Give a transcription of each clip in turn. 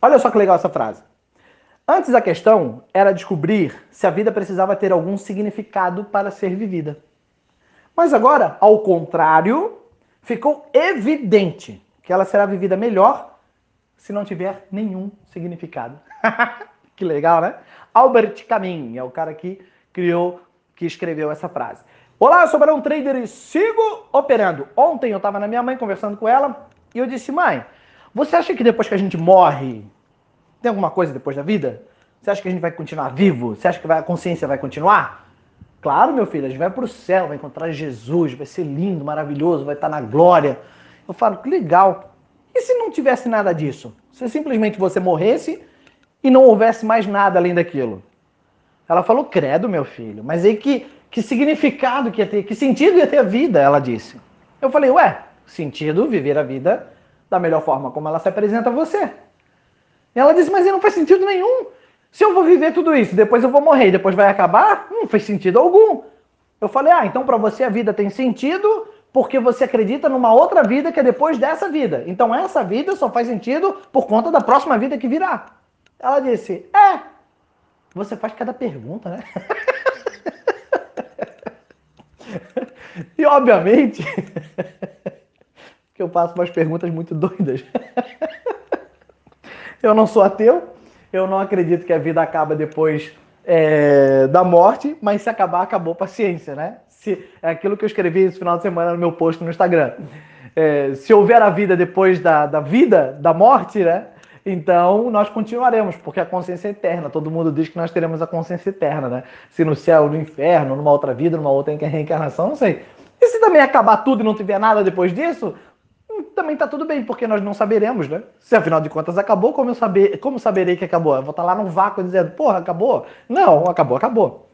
Olha só que legal essa frase. Antes a questão era descobrir se a vida precisava ter algum significado para ser vivida. Mas agora, ao contrário, ficou evidente que ela será vivida melhor se não tiver nenhum significado. que legal, né? Albert Camus é o cara que criou, que escreveu essa frase. Olá, eu sou Barão Trader e sigo operando. Ontem eu estava na minha mãe conversando com ela e eu disse, mãe, você acha que depois que a gente morre, tem alguma coisa depois da vida? Você acha que a gente vai continuar vivo? Você acha que a consciência vai continuar? Claro, meu filho, a gente vai para o céu, vai encontrar Jesus, vai ser lindo, maravilhoso, vai estar na glória. Eu falo, que legal. E se não tivesse nada disso? Se simplesmente você morresse e não houvesse mais nada além daquilo? Ela falou, credo, meu filho, mas aí que, que significado que ia ter, que sentido ia ter a vida, ela disse. Eu falei, ué, sentido viver a vida da melhor forma como ela se apresenta a você. Ela disse, mas não faz sentido nenhum. Se eu vou viver tudo isso, depois eu vou morrer, depois vai acabar, não faz sentido algum. Eu falei, ah, então para você a vida tem sentido porque você acredita numa outra vida que é depois dessa vida. Então essa vida só faz sentido por conta da próxima vida que virá. Ela disse, é. Você faz cada pergunta, né? e obviamente que eu faço umas perguntas muito doidas. eu não sou ateu, eu não acredito que a vida acaba depois é, da morte, mas se acabar, acabou paciência, né? Se, é aquilo que eu escrevi esse final de semana no meu post no Instagram. É, se houver a vida depois da, da vida, da morte, né? Então nós continuaremos, porque a consciência é eterna. Todo mundo diz que nós teremos a consciência eterna, né? Se no céu, no inferno, numa outra vida, numa outra reencarnação, não sei. E se também acabar tudo e não tiver nada depois disso, também está tudo bem, porque nós não saberemos, né? Se afinal de contas acabou, como eu saber, como saberei que acabou? Eu vou estar tá lá no vácuo dizendo, porra, acabou? Não, acabou, acabou.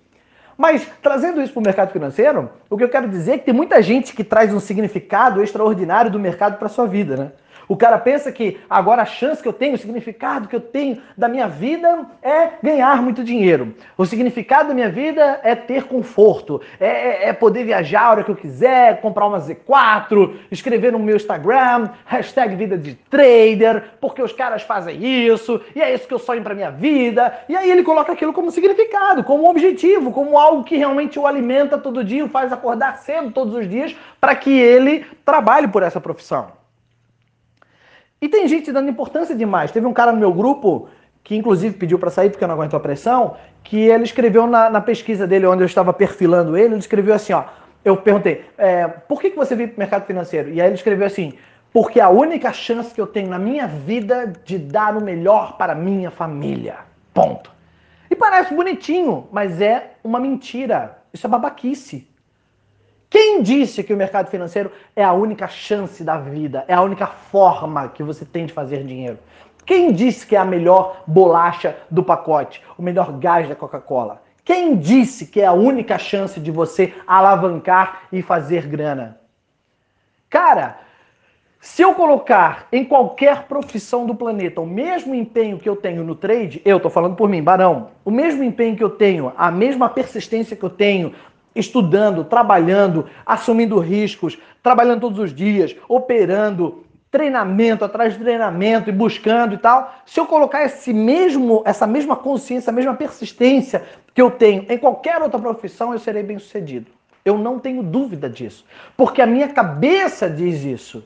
Mas trazendo isso para o mercado financeiro, o que eu quero dizer é que tem muita gente que traz um significado extraordinário do mercado para sua vida, né? O cara pensa que agora a chance que eu tenho, o significado que eu tenho da minha vida é ganhar muito dinheiro. O significado da minha vida é ter conforto, é, é, é poder viajar a hora que eu quiser, comprar uma Z4, escrever no meu Instagram, hashtag vida de trader, porque os caras fazem isso, e é isso que eu sonho para minha vida. E aí ele coloca aquilo como significado, como objetivo, como algo que realmente o alimenta todo dia, o faz acordar cedo todos os dias, para que ele trabalhe por essa profissão. E tem gente dando importância demais. Teve um cara no meu grupo que inclusive pediu para sair porque não aguentou a pressão, que ele escreveu na, na, pesquisa dele, onde eu estava perfilando ele, ele escreveu assim, ó, eu perguntei, é, por que, que você veio para o mercado financeiro? E aí ele escreveu assim, porque a única chance que eu tenho na minha vida de dar o melhor para minha família. Ponto. E parece bonitinho, mas é uma mentira. Isso é babaquice. Quem disse que o mercado financeiro é a única chance da vida, é a única forma que você tem de fazer dinheiro? Quem disse que é a melhor bolacha do pacote, o melhor gás da Coca-Cola? Quem disse que é a única chance de você alavancar e fazer grana? Cara, se eu colocar em qualquer profissão do planeta o mesmo empenho que eu tenho no trade, eu tô falando por mim, Barão, o mesmo empenho que eu tenho, a mesma persistência que eu tenho estudando, trabalhando, assumindo riscos, trabalhando todos os dias, operando, treinamento atrás de treinamento e buscando e tal. Se eu colocar esse mesmo, essa mesma consciência, a mesma persistência que eu tenho em qualquer outra profissão, eu serei bem sucedido. Eu não tenho dúvida disso. Porque a minha cabeça diz isso.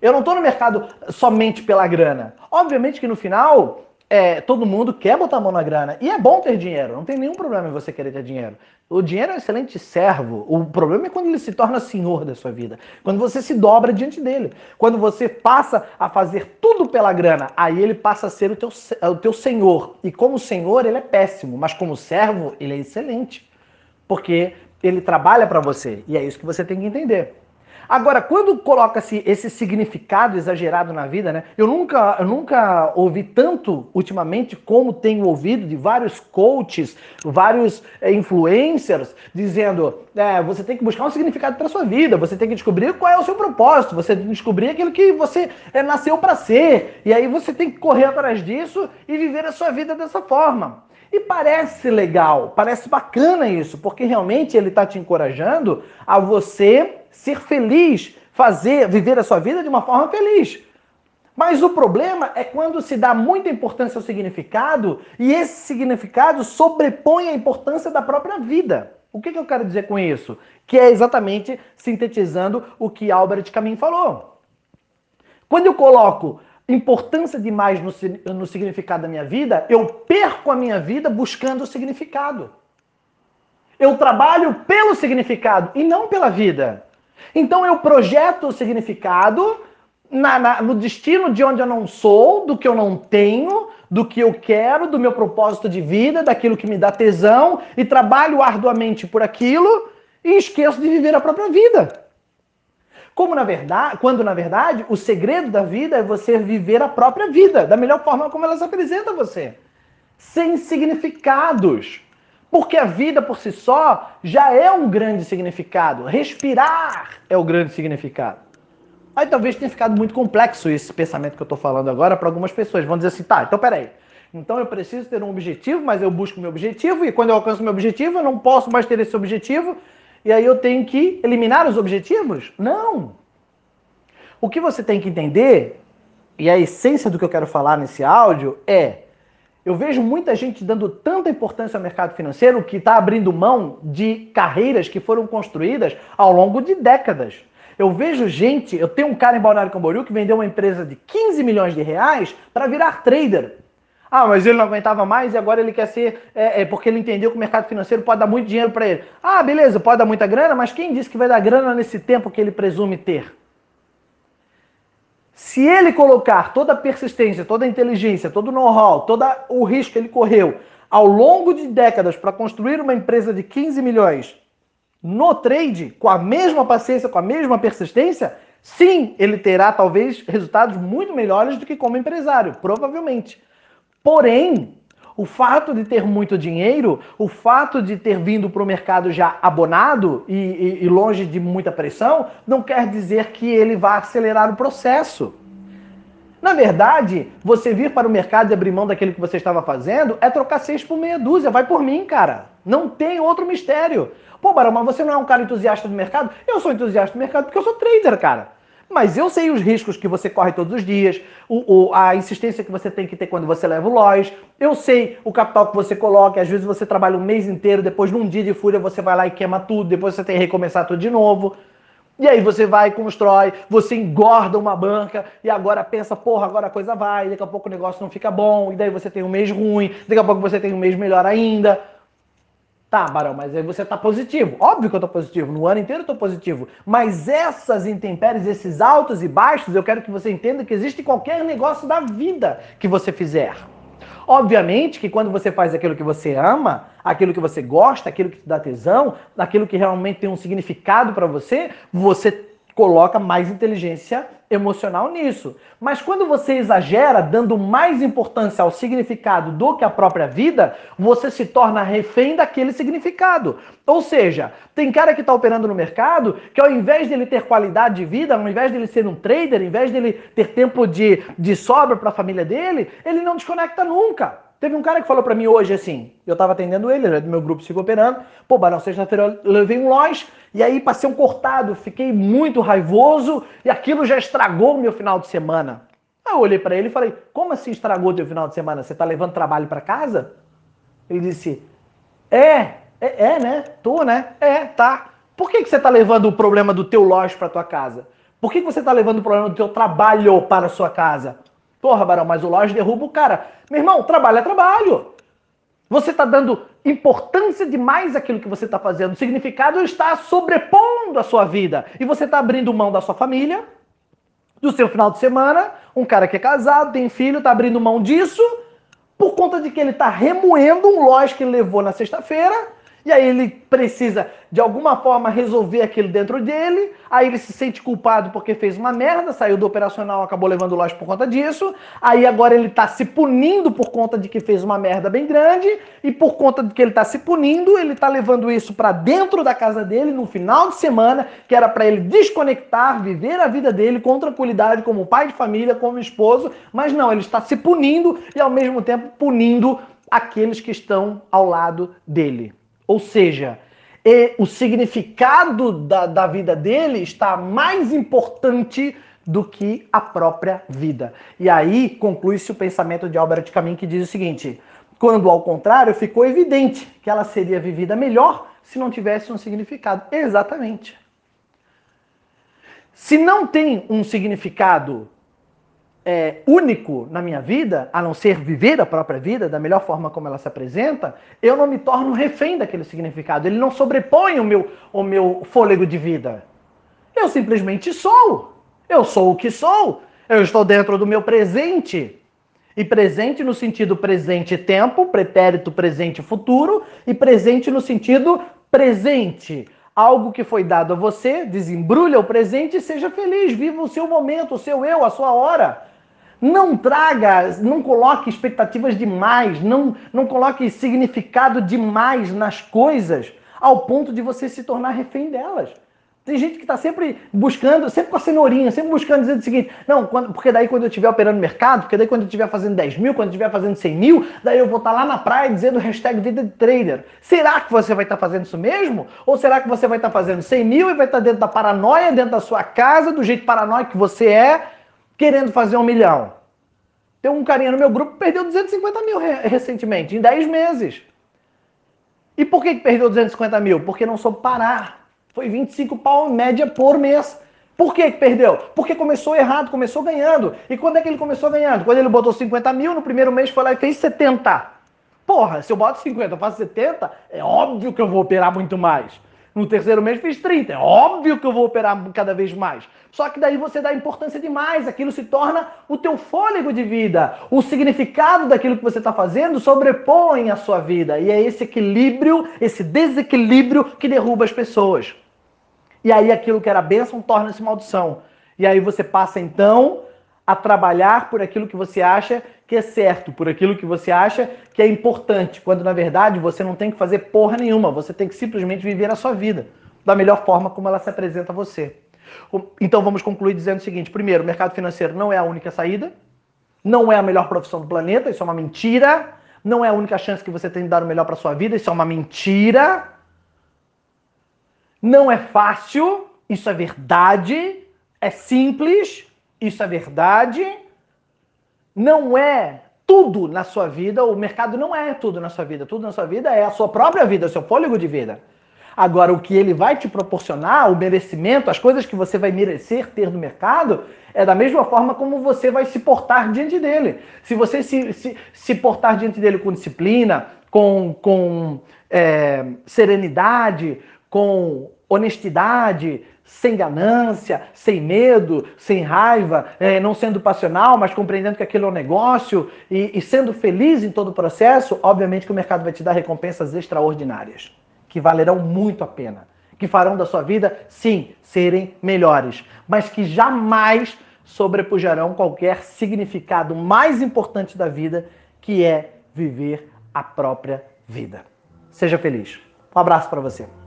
Eu não estou no mercado somente pela grana. Obviamente que no final é, todo mundo quer botar a mão na grana. E é bom ter dinheiro, não tem nenhum problema em você querer ter dinheiro. O dinheiro é um excelente servo. O problema é quando ele se torna senhor da sua vida. Quando você se dobra diante dele. Quando você passa a fazer tudo pela grana, aí ele passa a ser o teu, o teu senhor. E como senhor, ele é péssimo, mas como servo, ele é excelente. Porque ele trabalha para você. E é isso que você tem que entender. Agora, quando coloca-se esse significado exagerado na vida, né? Eu nunca, eu nunca ouvi tanto ultimamente como tenho ouvido de vários coaches, vários é, influencers dizendo: é, você tem que buscar um significado para sua vida, você tem que descobrir qual é o seu propósito, você tem que descobrir aquilo que você é, nasceu para ser, e aí você tem que correr atrás disso e viver a sua vida dessa forma. E parece legal, parece bacana isso, porque realmente ele está te encorajando a você ser feliz, fazer, viver a sua vida de uma forma feliz. Mas o problema é quando se dá muita importância ao significado e esse significado sobrepõe a importância da própria vida. O que, que eu quero dizer com isso? Que é exatamente sintetizando o que Albert Camus falou. Quando eu coloco importância demais no, no significado da minha vida, eu perco a minha vida buscando o significado. Eu trabalho pelo significado e não pela vida. Então eu projeto o significado na, na, no destino de onde eu não sou, do que eu não tenho, do que eu quero, do meu propósito de vida, daquilo que me dá tesão, e trabalho arduamente por aquilo e esqueço de viver a própria vida. Como na verdade, quando na verdade o segredo da vida é você viver a própria vida, da melhor forma como ela se apresenta a você, sem significados. Porque a vida por si só já é um grande significado. Respirar é o grande significado. Aí talvez tenha ficado muito complexo esse pensamento que eu estou falando agora para algumas pessoas. Vão dizer assim, tá, então peraí. Então eu preciso ter um objetivo, mas eu busco meu objetivo, e quando eu alcanço meu objetivo, eu não posso mais ter esse objetivo, e aí eu tenho que eliminar os objetivos? Não. O que você tem que entender, e a essência do que eu quero falar nesse áudio, é eu vejo muita gente dando tanta importância ao mercado financeiro que está abrindo mão de carreiras que foram construídas ao longo de décadas. Eu vejo gente, eu tenho um cara em Balneário Camboriú que vendeu uma empresa de 15 milhões de reais para virar trader. Ah, mas ele não aguentava mais e agora ele quer ser. É, é, porque ele entendeu que o mercado financeiro pode dar muito dinheiro para ele. Ah, beleza, pode dar muita grana, mas quem disse que vai dar grana nesse tempo que ele presume ter? Se ele colocar toda a persistência, toda a inteligência, todo o know-how, todo o risco que ele correu ao longo de décadas para construir uma empresa de 15 milhões no trade, com a mesma paciência, com a mesma persistência, sim, ele terá talvez resultados muito melhores do que como empresário, provavelmente. Porém, o fato de ter muito dinheiro, o fato de ter vindo para o mercado já abonado e, e, e, longe de muita pressão, não quer dizer que ele vá acelerar o processo. Na verdade, você vir para o mercado e abrir mão daquilo que você estava fazendo é trocar seis por meia dúzia. Vai por mim, cara. Não tem outro mistério. Pô, Barão, mas você não é um cara entusiasta do mercado? Eu sou entusiasta do mercado porque eu sou trader, cara. Mas eu sei os riscos que você corre todos os dias, o, o, a insistência que você tem que ter quando você leva o loja. Eu sei o capital que você coloca. Às vezes você trabalha um mês inteiro, depois num dia de fúria você vai lá e queima tudo, depois você tem que recomeçar tudo de novo. E aí você vai, constrói, você engorda uma banca e agora pensa, porra, agora a coisa vai, daqui a pouco o negócio não fica bom, e daí você tem um mês ruim, daqui a pouco você tem um mês melhor ainda. Tá, Barão, mas aí você tá positivo. Óbvio que eu tô positivo. No ano inteiro eu tô positivo. Mas essas intempéries, esses altos e baixos, eu quero que você entenda que existe qualquer negócio da vida que você fizer. Obviamente que quando você faz aquilo que você ama, aquilo que você gosta, aquilo que te dá tesão, aquilo que realmente tem um significado para você, você coloca mais inteligência emocional nisso. Mas quando você exagera, dando mais importância ao significado do que à própria vida, você se torna refém daquele significado. Ou seja, tem cara que está operando no mercado que ao invés de ele ter qualidade de vida, ao invés de ele ser um trader, ao invés de ele ter tempo de, de sobra para a família dele, ele não desconecta nunca. Teve um cara que falou para mim hoje assim, eu tava atendendo ele, é do meu grupo Sigo Operando. Pô, Barão, sexta-feira eu levei um loja e aí passei um cortado, fiquei muito raivoso e aquilo já estragou o meu final de semana. Aí eu olhei para ele e falei: "Como assim estragou o teu final de semana? Você tá levando trabalho para casa?" Ele disse: "É, é, é, né? Tô, né? É, tá. Por que, que você tá levando o problema do teu loja para tua casa? Por que, que você tá levando o problema do teu trabalho para a sua casa?" Porra, Barão, mas o loja derruba o cara. Meu irmão, trabalho é trabalho. Você está dando importância demais àquilo que você está fazendo. O significado está sobrepondo a sua vida. E você está abrindo mão da sua família, do seu final de semana. Um cara que é casado, tem filho, está abrindo mão disso por conta de que ele está remoendo um loja que ele levou na sexta-feira e aí ele precisa, de alguma forma, resolver aquilo dentro dele. Aí ele se sente culpado porque fez uma merda, saiu do operacional, acabou levando loja por conta disso. Aí agora ele tá se punindo por conta de que fez uma merda bem grande. E por conta de que ele tá se punindo, ele tá levando isso para dentro da casa dele no final de semana, que era para ele desconectar, viver a vida dele com tranquilidade, como pai de família, como esposo. Mas não, ele está se punindo e ao mesmo tempo punindo aqueles que estão ao lado dele. Ou seja, o significado da, da vida dele está mais importante do que a própria vida. E aí conclui-se o pensamento de Albert Camus que diz o seguinte: quando ao contrário ficou evidente que ela seria vivida melhor se não tivesse um significado. Exatamente. Se não tem um significado é, único na minha vida, a não ser viver a própria vida da melhor forma como ela se apresenta, eu não me torno refém daquele significado. Ele não sobrepõe o meu, o meu fôlego de vida. Eu simplesmente sou. Eu sou o que sou. Eu estou dentro do meu presente. E presente no sentido presente tempo, pretérito presente futuro, e presente no sentido presente. Algo que foi dado a você, desembrulha o presente e seja feliz, viva o seu momento, o seu eu, a sua hora. Não traga, não coloque expectativas demais, não, não coloque significado demais nas coisas, ao ponto de você se tornar refém delas. Tem gente que está sempre buscando, sempre com a cenourinha, sempre buscando dizer o seguinte: não, quando, porque daí quando eu estiver operando mercado, porque daí quando eu estiver fazendo 10 mil, quando eu estiver fazendo 100 mil, daí eu vou estar tá lá na praia dizendo hashtag vida de trader. Será que você vai estar tá fazendo isso mesmo? Ou será que você vai estar tá fazendo 100 mil e vai estar tá dentro da paranoia, dentro da sua casa, do jeito paranoico que você é, querendo fazer um milhão? Tem um carinha no meu grupo que perdeu 250 mil recentemente, em 10 meses. E por que perdeu 250 mil? Porque não soube parar. Foi 25 pau em média por mês. Por que, perdeu? Porque começou errado, começou ganhando. E quando é que ele começou ganhando? Quando ele botou 50 mil, no primeiro mês foi lá e fez 70. Porra, se eu boto 50, eu faço 70, é óbvio que eu vou operar muito mais. No terceiro mês fiz 30. É óbvio que eu vou operar cada vez mais. Só que daí você dá importância demais. Aquilo se torna o teu fôlego de vida. O significado daquilo que você está fazendo sobrepõe a sua vida. E é esse equilíbrio, esse desequilíbrio que derruba as pessoas. E aí aquilo que era bênção torna-se maldição. E aí você passa então a trabalhar por aquilo que você acha que é certo, por aquilo que você acha que é importante, quando na verdade você não tem que fazer porra nenhuma, você tem que simplesmente viver a sua vida da melhor forma como ela se apresenta a você. Então vamos concluir dizendo o seguinte: primeiro, o mercado financeiro não é a única saída, não é a melhor profissão do planeta, isso é uma mentira, não é a única chance que você tem de dar o melhor para sua vida, isso é uma mentira. Não é fácil, isso é verdade. É simples, isso é verdade. Não é tudo na sua vida, o mercado não é tudo na sua vida. Tudo na sua vida é a sua própria vida, o seu fôlego de vida. Agora, o que ele vai te proporcionar, o merecimento, as coisas que você vai merecer ter no mercado, é da mesma forma como você vai se portar diante dele. Se você se, se, se portar diante dele com disciplina, com, com é, serenidade, com honestidade, sem ganância, sem medo, sem raiva, é, não sendo passional, mas compreendendo que aquilo é um negócio e, e sendo feliz em todo o processo, obviamente que o mercado vai te dar recompensas extraordinárias, que valerão muito a pena, que farão da sua vida, sim, serem melhores, mas que jamais sobrepujarão qualquer significado mais importante da vida, que é viver a própria vida. Seja feliz. Um abraço para você.